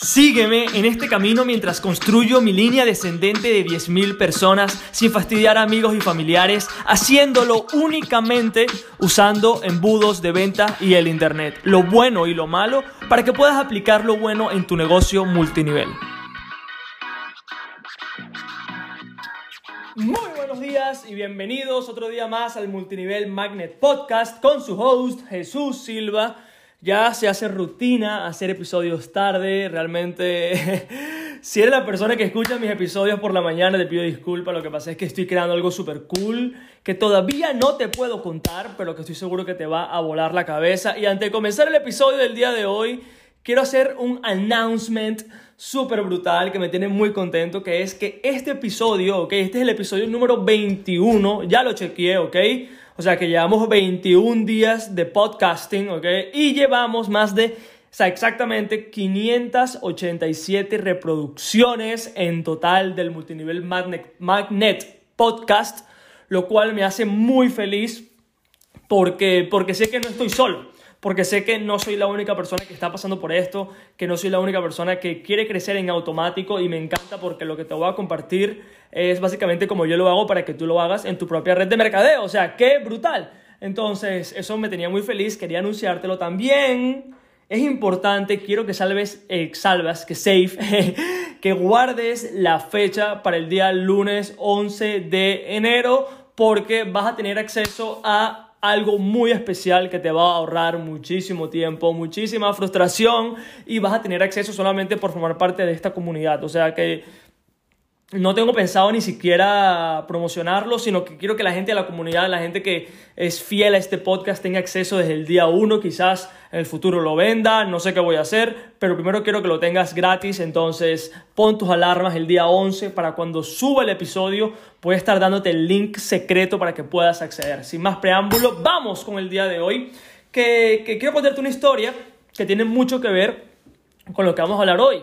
Sígueme en este camino mientras construyo mi línea descendente de 10.000 personas sin fastidiar a amigos y familiares, haciéndolo únicamente usando embudos de venta y el Internet, lo bueno y lo malo, para que puedas aplicar lo bueno en tu negocio multinivel. Muy buenos días y bienvenidos otro día más al Multinivel Magnet Podcast con su host Jesús Silva. Ya se hace rutina hacer episodios tarde, realmente si eres la persona que escucha mis episodios por la mañana te pido disculpas, lo que pasa es que estoy creando algo súper cool que todavía no te puedo contar, pero que estoy seguro que te va a volar la cabeza. Y antes de comenzar el episodio del día de hoy, quiero hacer un announcement súper brutal que me tiene muy contento, que es que este episodio, ok, este es el episodio número 21, ya lo chequeé, ok o sea que llevamos 21 días de podcasting, ¿ok? Y llevamos más de, exactamente 587 reproducciones en total del multinivel Magnet, Magnet Podcast, lo cual me hace muy feliz porque, porque sé que no estoy solo porque sé que no soy la única persona que está pasando por esto, que no soy la única persona que quiere crecer en automático y me encanta porque lo que te voy a compartir es básicamente como yo lo hago para que tú lo hagas en tu propia red de mercadeo, o sea, qué brutal. Entonces, eso me tenía muy feliz, quería anunciártelo también. Es importante, quiero que salves, eh, salvas, que safe, que guardes la fecha para el día lunes 11 de enero porque vas a tener acceso a algo muy especial que te va a ahorrar muchísimo tiempo, muchísima frustración y vas a tener acceso solamente por formar parte de esta comunidad. O sea que no tengo pensado ni siquiera promocionarlo, sino que quiero que la gente de la comunidad, la gente que es fiel a este podcast tenga acceso desde el día uno, quizás en el futuro lo venda, no sé qué voy a hacer, pero primero quiero que lo tengas gratis, entonces pon tus alarmas el día 11 para cuando suba el episodio, voy a estar dándote el link secreto para que puedas acceder. Sin más preámbulo, vamos con el día de hoy, que, que quiero contarte una historia que tiene mucho que ver con lo que vamos a hablar hoy.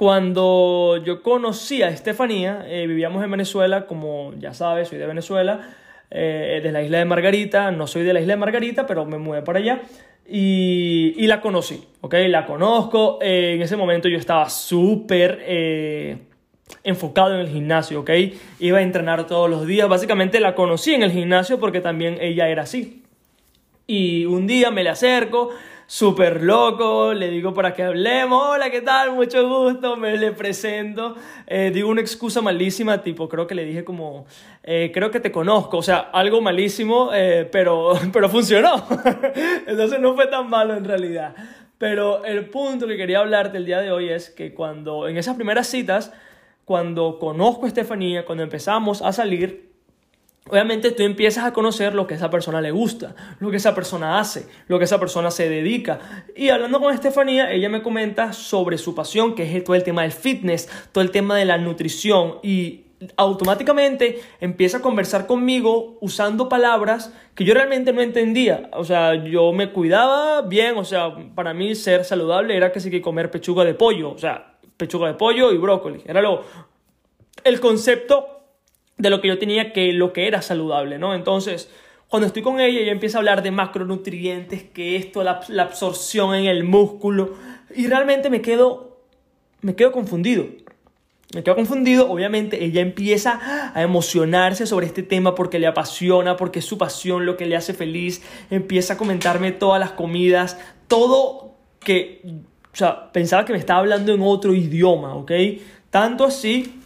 Cuando yo conocí a Estefanía, eh, vivíamos en Venezuela, como ya sabes, soy de Venezuela, eh, de la isla de Margarita, no soy de la isla de Margarita, pero me mudé para allá y, la conocí, ¿ok? La conozco, eh, en ese momento yo estaba súper enfocado en el gimnasio, ¿ok? Iba a entrenar todos los días, básicamente la conocí en el gimnasio porque también ella era así. Y un día me le acerco, súper loco, le digo para que hablemos, hola, ¿qué tal? Mucho gusto, me le presento, eh, digo una excusa malísima, tipo, creo que le dije como, eh, creo que te conozco, o sea, algo malísimo, eh, pero, pero funcionó, entonces no fue tan malo en realidad. Pero el punto que quería hablarte el día de hoy es que cuando, en esas primeras citas, cuando conozco a Estefanía, cuando empezamos a salir, Obviamente tú empiezas a conocer lo que a esa persona le gusta, lo que esa persona hace, lo que esa persona se dedica. Y hablando con Estefanía, ella me comenta sobre su pasión, que es todo el tema del fitness, todo el tema de la nutrición y automáticamente empieza a conversar conmigo usando palabras que yo realmente no entendía. O sea, yo me cuidaba bien, o sea, para mí ser saludable era casi que comer pechuga de pollo, o sea, pechuga de pollo y brócoli. Era lo el concepto de lo que yo tenía que lo que era saludable, ¿no? Entonces, cuando estoy con ella, ella empieza a hablar de macronutrientes, que esto, la, absorción en el músculo, y realmente me quedo, me quedo confundido. Me quedo confundido, obviamente ella empieza a emocionarse sobre este tema porque le apasiona, porque es su pasión lo que le hace feliz, empieza a comentarme todas las comidas, todo que, o sea, pensaba que me estaba hablando en otro idioma, ¿ok? Tanto así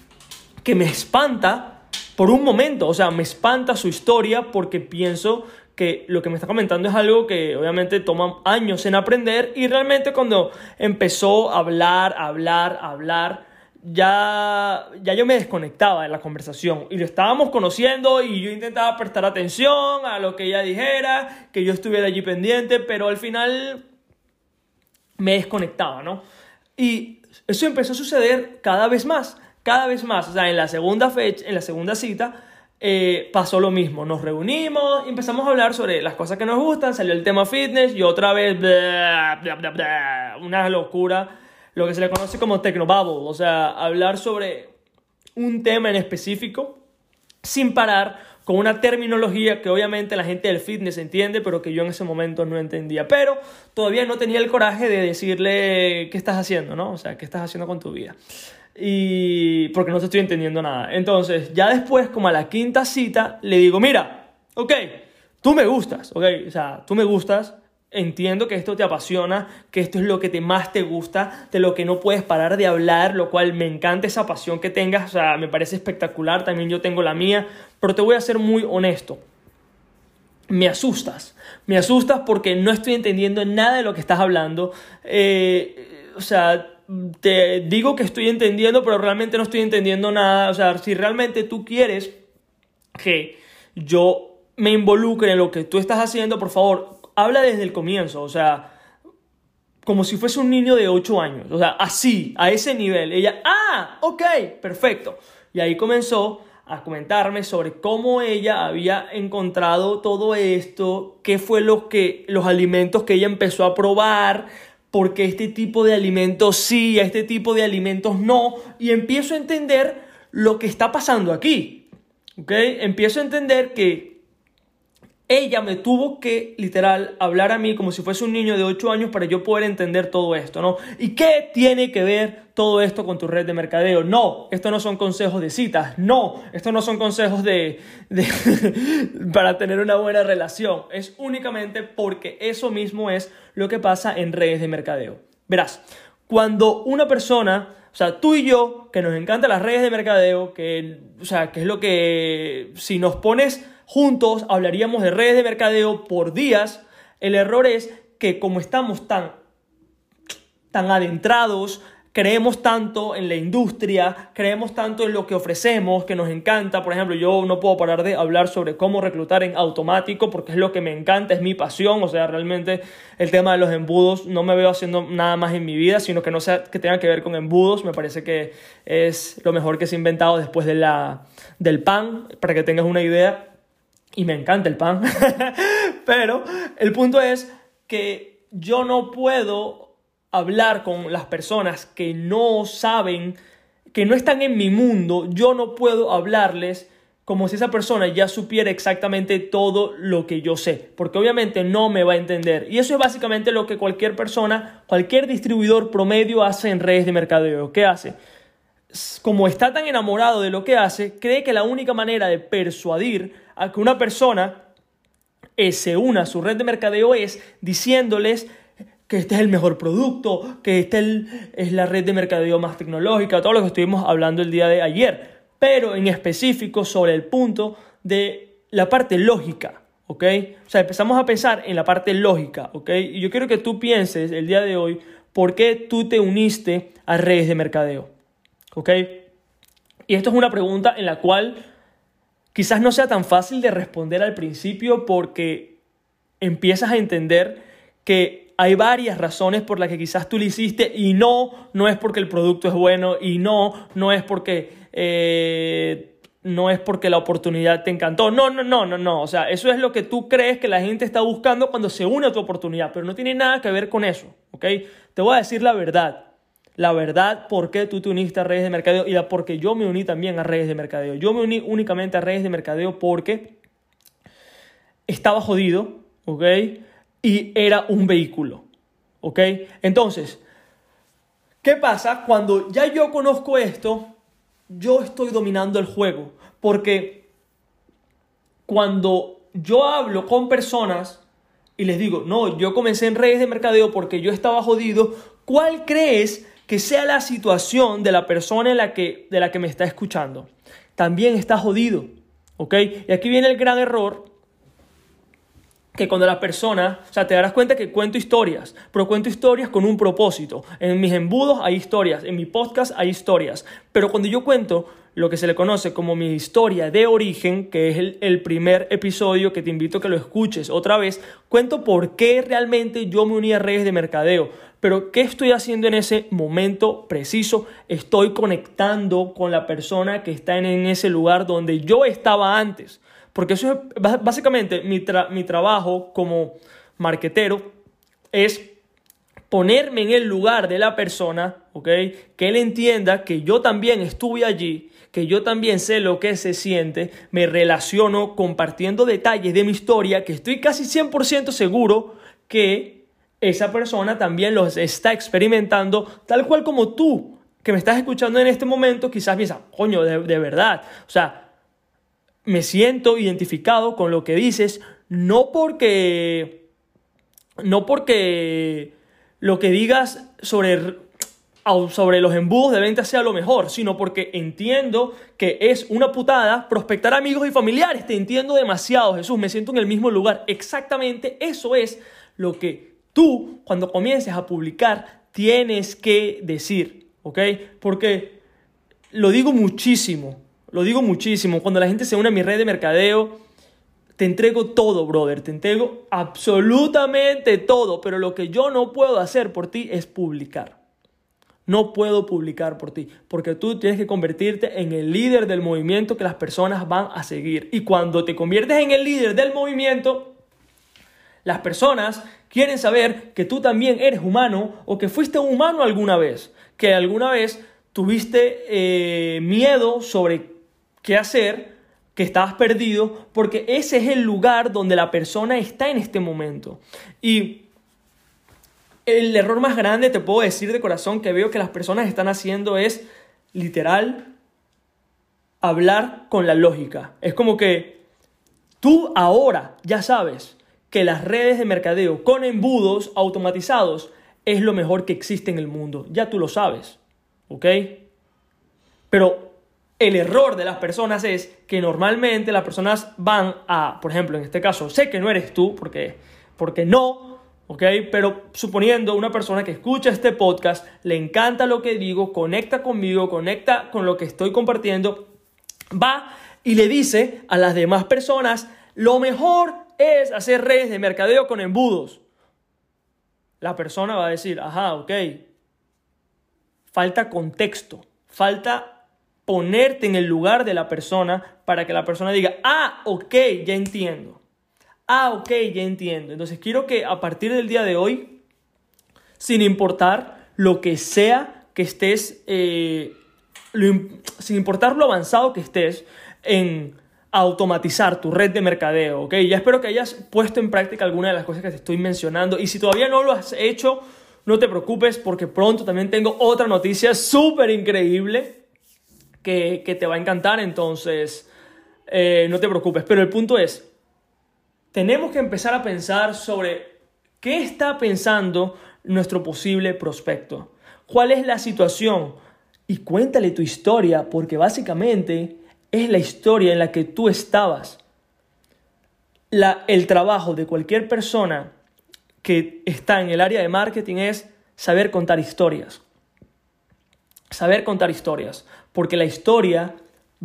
que me espanta por un momento, o sea, me espanta su historia porque pienso que lo que me está comentando es algo que obviamente toma años en aprender y realmente cuando empezó a hablar, a hablar, a hablar, ya, ya yo me desconectaba de la conversación y lo estábamos conociendo y yo intentaba prestar atención a lo que ella dijera, que yo estuviera allí pendiente, pero al final me desconectaba, ¿no? Y eso empezó a suceder cada vez más cada vez más, o sea, en la segunda fecha, en la segunda cita, eh, pasó lo mismo. Nos reunimos empezamos a hablar sobre las cosas que nos gustan, salió el tema fitness y otra vez, una locura, lo que se le conoce como technobabble, o sea, hablar sobre un tema en específico sin parar con una terminología que obviamente la gente del fitness entiende, pero que yo en ese momento no entendía. Pero todavía no tenía el coraje de decirle qué estás haciendo, ¿no? O sea, qué estás haciendo con tu vida. Y porque no te estoy entendiendo nada. Entonces, ya después, como a la quinta cita, le digo, mira, ok, tú me gustas, ok, o sea, tú me gustas, entiendo que esto te apasiona, que esto es lo que te más te gusta, de lo que no puedes parar de hablar, lo cual me encanta esa pasión que tengas, o sea, me parece espectacular, también yo tengo la mía, pero te voy a ser muy honesto. Me asustas, me asustas porque no estoy entendiendo nada de lo que estás hablando. Eh, o sea, te digo que estoy entendiendo, pero realmente no estoy entendiendo nada. O sea, si realmente tú quieres que yo me involucre en lo que tú estás haciendo, por favor, habla desde el comienzo, o sea, como si fuese un niño de 8 años, o sea, así, a ese nivel. Ella, ah, ok, perfecto. Y ahí comenzó a comentarme sobre cómo ella había encontrado todo esto, qué fue lo que, los alimentos que ella empezó a probar, porque este tipo de alimentos sí, este tipo de alimentos no, y empiezo a entender lo que está pasando aquí. ¿Ok? Empiezo a entender que ella me tuvo que, literal, hablar a mí como si fuese un niño de 8 años para yo poder entender todo esto, ¿no? ¿Y qué tiene que ver todo esto con tu red de mercadeo? No, esto no son consejos de citas, no, esto no son consejos de, de para tener una buena relación, es únicamente porque eso mismo es lo que pasa en redes de mercadeo. Verás, cuando una persona, o sea, tú y yo, que nos encantan las redes de mercadeo, que, o sea, que es lo que, si nos pones juntos hablaríamos de redes de mercadeo por días. El error es que como estamos tan, tan adentrados, creemos tanto en la industria, creemos tanto en lo que ofrecemos, que nos encanta. Por ejemplo, yo no puedo parar de hablar sobre cómo reclutar en automático porque es lo que me encanta, es mi pasión. O sea, realmente el tema de los embudos no me veo haciendo nada más en mi vida, sino que no sea que tenga que ver con embudos. Me parece que es lo mejor que se ha inventado después de la, del pan, para que tengas una idea y me encanta el pan, pero el punto es que yo no puedo hablar con las personas que no saben, que no están en mi mundo, yo no puedo hablarles como si esa persona ya supiera exactamente todo lo que yo sé, porque obviamente no me va a entender. Y eso es básicamente lo que cualquier persona, cualquier distribuidor promedio hace en redes de mercadeo. ¿Qué hace? Como está tan enamorado de lo que hace, cree que la única manera de persuadir a que una persona se una a su red de mercadeo es diciéndoles que este es el mejor producto, que esta es la red de mercadeo más tecnológica, todo lo que estuvimos hablando el día de ayer, pero en específico sobre el punto de la parte lógica, ¿ok? O sea, empezamos a pensar en la parte lógica, ¿ok? Y yo quiero que tú pienses el día de hoy por qué tú te uniste a redes de mercadeo, ¿ok? Y esto es una pregunta en la cual quizás no sea tan fácil de responder al principio porque empiezas a entender que hay varias razones por las que quizás tú lo hiciste y no, no es porque el producto es bueno y no, no es porque... Eh, no es porque la oportunidad te encantó. No, no, no, no, no. O sea, eso es lo que tú crees que la gente está buscando cuando se une a tu oportunidad, pero no tiene nada que ver con eso, ¿ok? Te voy a decir la verdad la verdad por qué tú te uniste a redes de mercadeo y la porque yo me uní también a redes de mercadeo. Yo me uní únicamente a redes de mercadeo porque estaba jodido, ¿ok? Y era un vehículo, ¿ok? Entonces, ¿qué pasa? Cuando ya yo conozco esto, yo estoy dominando el juego. Porque cuando yo hablo con personas y les digo, no, yo comencé en redes de mercadeo porque yo estaba jodido, ¿cuál crees que sea la situación de la persona en la que, de la que me está escuchando. También está jodido. ¿Ok? Y aquí viene el gran error que cuando la persona, o sea, te darás cuenta que cuento historias, pero cuento historias con un propósito. En mis embudos hay historias, en mi podcast hay historias, pero cuando yo cuento lo que se le conoce como mi historia de origen, que es el, el, primer episodio que te invito a que lo escuches otra vez, cuento por qué realmente yo me uní a redes de mercadeo. Pero ¿qué estoy haciendo en ese momento preciso? Estoy conectando con la persona que está en, ese lugar donde yo estaba antes. Porque eso es básicamente mi, mi trabajo como marquetero es ponerme en el lugar de la persona, ¿ok? Que él entienda que yo también estuve allí, que yo también sé lo que se siente, me relaciono compartiendo detalles de mi historia, que estoy casi 100% seguro que esa persona también los está experimentando, tal cual como tú, que me estás escuchando en este momento, quizás piensas, coño, de, de verdad, o sea, me siento identificado con lo que dices, no porque, no porque lo que digas sobre, sobre los embudos de venta sea lo mejor, sino porque entiendo que es una putada prospectar amigos y familiares. Te entiendo demasiado, Jesús, me siento en el mismo lugar. Exactamente eso es lo que tú, cuando comiences a publicar, tienes que decir, ¿ok? Porque lo digo muchísimo, lo digo muchísimo. Cuando la gente se une a mi red de mercadeo, te entrego todo, brother. Te entrego absolutamente todo. Pero lo que yo no puedo hacer por ti es publicar. No puedo publicar por ti. Porque tú tienes que convertirte en el líder del movimiento que las personas van a seguir. Y cuando te conviertes en el líder del movimiento, las personas quieren saber que tú también eres humano o que fuiste humano alguna vez. Que alguna vez tuviste eh, miedo sobre qué hacer, que estabas perdido, porque ese es el lugar donde la persona está en este momento. Y el error más grande, te puedo decir de corazón, que veo que las personas están haciendo es literal hablar con la lógica. Es como que tú ahora ya sabes que las redes de mercadeo con embudos automatizados es lo mejor que existe en el mundo. Ya tú lo sabes. ¿Ok? Pero el error de las personas es que normalmente las personas van a, por ejemplo, en este caso, sé que no eres tú, porque, porque no, ¿ok? Pero suponiendo una persona que escucha este podcast, le encanta lo que digo, conecta conmigo, conecta con lo que estoy compartiendo, va y le dice a las demás personas, lo mejor es hacer redes de mercadeo con embudos. La persona va a decir, ajá, ok, falta contexto, falta ponerte en el lugar de la persona para que la persona diga, ah, ok, ya entiendo. Ah, ok, ya entiendo. Entonces quiero que a partir del día de hoy, sin importar lo que sea que estés, eh, sin importar lo avanzado que estés en automatizar tu red de mercadeo, ¿ok? Ya espero que hayas puesto en práctica alguna de las cosas que te estoy mencionando y si todavía no lo has hecho, no te preocupes porque pronto también tengo otra noticia súper increíble que, te va a encantar, entonces eh, no te preocupes. Pero el punto es, tenemos que empezar a pensar sobre qué está pensando nuestro posible prospecto, cuál es la situación y cuéntale tu historia porque básicamente es la historia en la que tú estabas. La, el trabajo de cualquier persona que está en el área de marketing es saber contar historias. Saber contar historias porque la historia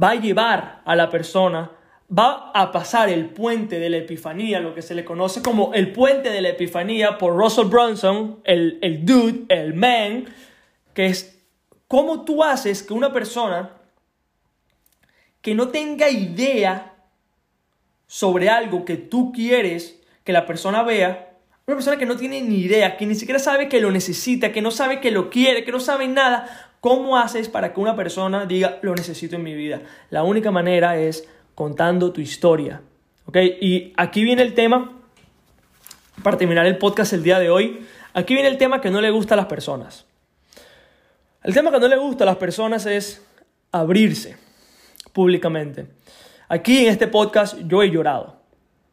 va a llevar a la persona, va a pasar el puente de la epifanía, lo que se le conoce como el puente de la epifanía por Russell Brunson, el, el dude, el man, que es cómo tú haces que una persona que no tenga idea sobre algo que tú quieres que la persona vea, una persona que no tiene ni idea, que ni siquiera sabe que lo necesita, que no sabe que lo quiere, que no sabe nada, ¿Cómo haces para que una persona diga lo necesito en mi vida? La única manera es contando tu historia. ¿Ok? Y aquí viene el tema, para terminar el podcast el día de hoy, aquí viene el tema que no le gusta a las personas. El tema que no le gusta a las personas es abrirse públicamente. Aquí en este podcast yo he llorado.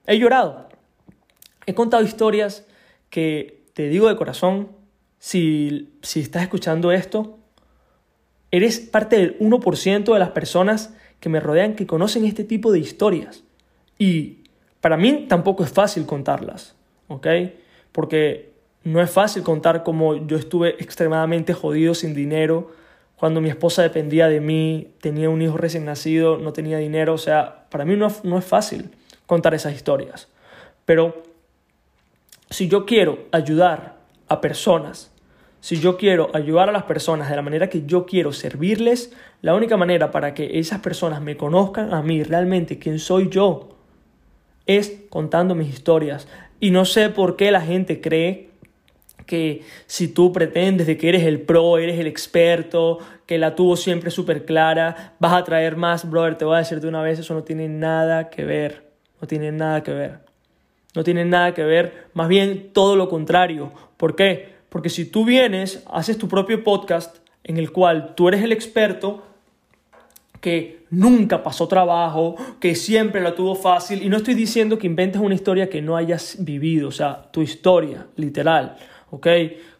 He llorado. He contado historias que te digo de corazón, si, si estás escuchando esto, Eres parte del 1% de las personas que me rodean que conocen este tipo de historias. Y para mí tampoco es fácil contarlas, ¿ok? Porque no es fácil contar cómo yo estuve extremadamente jodido sin dinero, cuando mi esposa dependía de mí, tenía un hijo recién nacido, no tenía dinero, o sea, para mí no, no es fácil contar esas historias. Pero si yo quiero ayudar a personas si yo quiero ayudar a las personas de la manera que yo quiero servirles, la única manera para que esas personas me conozcan a mí realmente quién soy yo es contando mis historias. Y no sé por qué la gente cree que si tú pretendes de que eres el pro, eres el experto, que la tuvo siempre súper clara, vas a traer más, brother, te voy a decir de una vez, eso no tiene nada que ver, no tiene nada que ver. No tiene nada que ver, más bien todo lo contrario. ¿Por qué? Porque si tú vienes, haces tu propio podcast en el cual tú eres el experto, que nunca pasó trabajo, que siempre la tuvo fácil, y no estoy diciendo que inventes una historia que no hayas vivido, o sea, tu historia, literal. ¿Ok?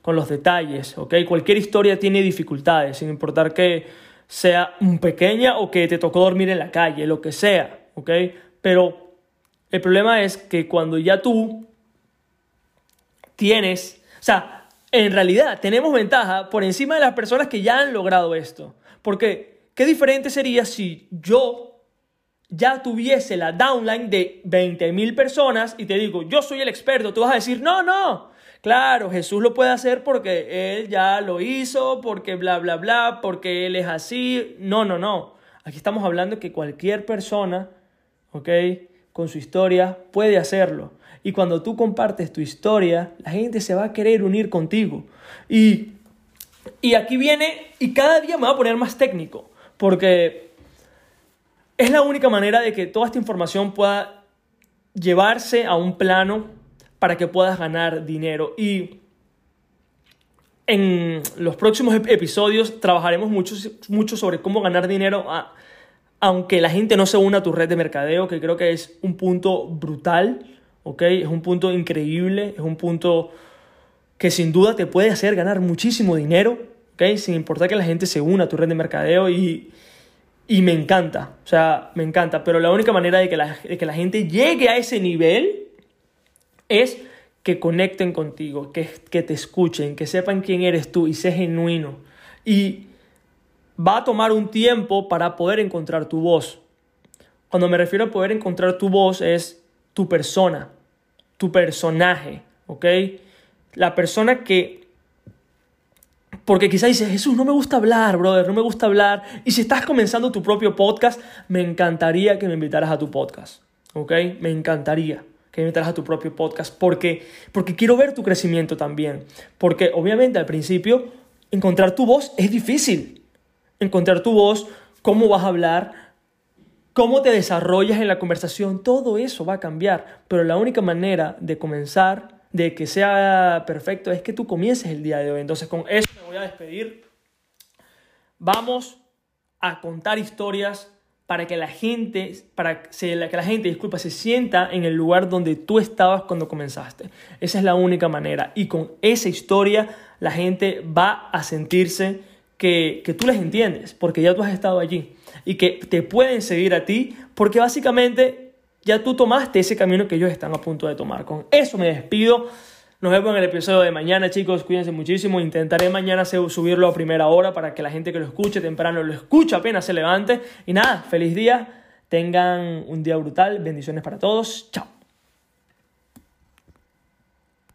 Con los detalles, ¿ok? Cualquier historia tiene dificultades, sin importar que sea pequeña o que te tocó dormir en la calle, lo que sea, ¿ok? Pero el problema es que cuando ya tú tienes, o sea, en realidad tenemos ventaja por encima de las personas que ya han logrado esto. Porque, ¿qué diferente sería si yo ya tuviese la downline de 20.000 personas y te digo, yo soy el experto, tú vas a decir, no, no, Claro, Jesús lo puede hacer porque Él ya lo hizo, porque bla, bla, bla, porque Él es así. No, no, no. Aquí estamos hablando que cualquier persona, ¿ok? Con su historia puede hacerlo. Y cuando tú compartes tu historia, la gente se va a querer unir contigo. Y, y aquí viene, y cada día me va a poner más técnico, porque es la única manera de que toda esta información pueda llevarse a un plano para que puedas ganar dinero. Y en los próximos episodios trabajaremos mucho, mucho sobre cómo ganar dinero, aunque la gente no se una a tu red de mercadeo, que creo que es un punto brutal, ¿ok? Es un punto increíble, es un punto que sin duda te puede hacer ganar muchísimo dinero, ¿ok? Sin importar que la gente se una a tu red de mercadeo y, y me encanta, o sea, me encanta, pero la única manera de que la, de que la gente llegue a ese nivel es que conecten contigo, que, que te escuchen, que sepan quién eres tú y sé genuino. Y va a tomar un tiempo para poder encontrar tu voz. Cuando me refiero a poder encontrar tu voz es tu persona, tu personaje, ¿ok? La persona que... Porque quizás dices, Jesús, no me gusta hablar, brother, no me gusta hablar. Y si estás comenzando tu propio podcast, me encantaría que me invitaras a tu podcast, ¿ok? Me encantaría que metas a tu propio podcast, porque, porque quiero ver tu crecimiento también. Porque obviamente al principio encontrar tu voz es difícil. Encontrar tu voz, cómo vas a hablar, cómo te desarrollas en la conversación, todo eso va a cambiar. Pero la única manera de comenzar, de que sea perfecto, es que tú comiences el día de hoy. Entonces con eso me voy a despedir. Vamos a contar historias para que la gente, para que la gente, disculpa, se sienta en el lugar donde tú estabas cuando comenzaste. Esa es la única manera. Y con esa historia la gente va a sentirse que, que tú les entiendes, porque ya tú has estado allí. Y que te pueden seguir a ti, porque básicamente ya tú tomaste ese camino que ellos están a punto de tomar. Con eso me despido. Nos vemos en el episodio de mañana, chicos. Cuídense muchísimo. Intentaré mañana subirlo a primera hora para que la gente que lo escuche temprano lo escuche apenas se levante. Y nada, feliz día. Tengan un día brutal. Bendiciones para todos. Chao.